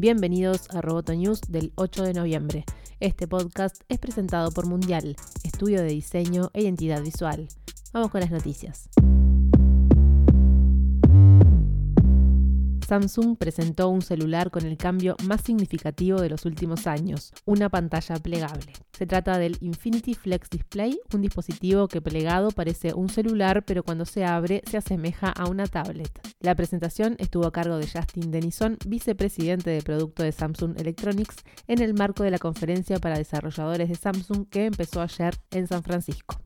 Bienvenidos a Roboto News del 8 de noviembre. Este podcast es presentado por Mundial, estudio de diseño e identidad visual. Vamos con las noticias. Samsung presentó un celular con el cambio más significativo de los últimos años, una pantalla plegable. Se trata del Infinity Flex Display, un dispositivo que plegado parece un celular, pero cuando se abre se asemeja a una tablet. La presentación estuvo a cargo de Justin Denison, vicepresidente de producto de Samsung Electronics, en el marco de la conferencia para desarrolladores de Samsung que empezó ayer en San Francisco.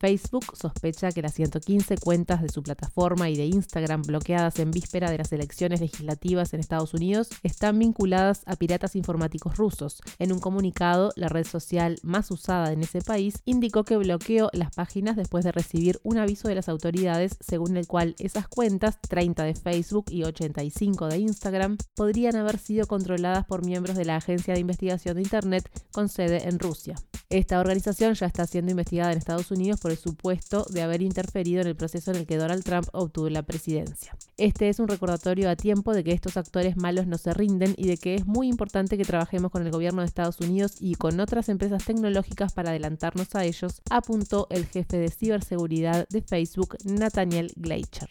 Facebook sospecha que las 115 cuentas de su plataforma y de Instagram bloqueadas en víspera de las elecciones legislativas en Estados Unidos están vinculadas a piratas informáticos rusos. En un comunicado, la red social más usada en ese país indicó que bloqueó las páginas después de recibir un aviso de las autoridades según el cual esas cuentas, 30 de Facebook y 85 de Instagram, podrían haber sido controladas por miembros de la Agencia de Investigación de Internet con sede en Rusia. Esta organización ya está siendo investigada en Estados Unidos por el supuesto de haber interferido en el proceso en el que Donald Trump obtuvo la presidencia. Este es un recordatorio a tiempo de que estos actores malos no se rinden y de que es muy importante que trabajemos con el gobierno de Estados Unidos y con otras empresas tecnológicas para adelantarnos a ellos, apuntó el jefe de ciberseguridad de Facebook, Nathaniel Gleicher.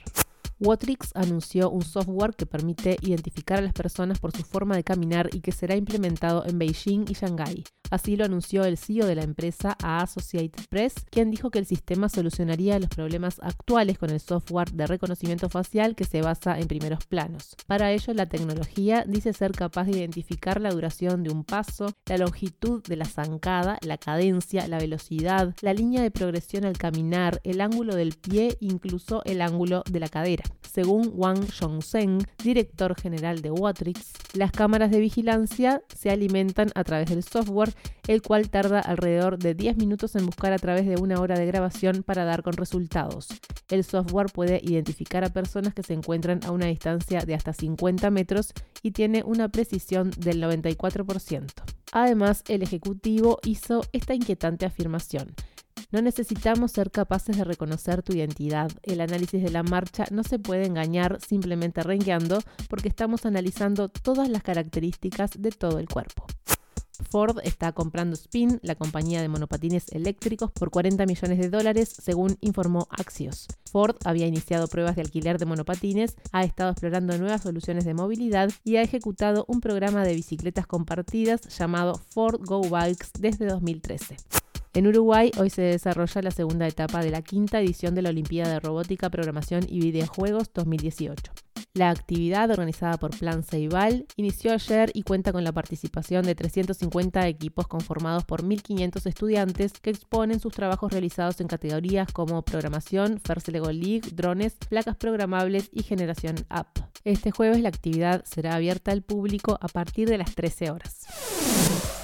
Watrix anunció un software que permite identificar a las personas por su forma de caminar y que será implementado en Beijing y Shanghái. Así lo anunció el CEO de la empresa a Associated Press, quien dijo que el sistema solucionaría los problemas actuales con el software de reconocimiento facial que se basa en primeros planos. Para ello, la tecnología dice ser capaz de identificar la duración de un paso, la longitud de la zancada, la cadencia, la velocidad, la línea de progresión al caminar, el ángulo del pie, incluso el ángulo de la cadera. Según Wang Zhongzheng, director general de Watrix, las cámaras de vigilancia se alimentan a través del software, el cual tarda alrededor de 10 minutos en buscar a través de una hora de grabación para dar con resultados. El software puede identificar a personas que se encuentran a una distancia de hasta 50 metros y tiene una precisión del 94%. Además, el ejecutivo hizo esta inquietante afirmación. No necesitamos ser capaces de reconocer tu identidad. El análisis de la marcha no se puede engañar simplemente rengueando porque estamos analizando todas las características de todo el cuerpo. Ford está comprando Spin, la compañía de monopatines eléctricos, por 40 millones de dólares, según informó Axios. Ford había iniciado pruebas de alquiler de monopatines, ha estado explorando nuevas soluciones de movilidad y ha ejecutado un programa de bicicletas compartidas llamado Ford Go Bikes desde 2013. En Uruguay hoy se desarrolla la segunda etapa de la quinta edición de la Olimpiada de Robótica, Programación y Videojuegos 2018. La actividad, organizada por Plan Ceibal, inició ayer y cuenta con la participación de 350 equipos conformados por 1.500 estudiantes que exponen sus trabajos realizados en categorías como programación, First Lego League, drones, placas programables y generación app. Este jueves la actividad será abierta al público a partir de las 13 horas.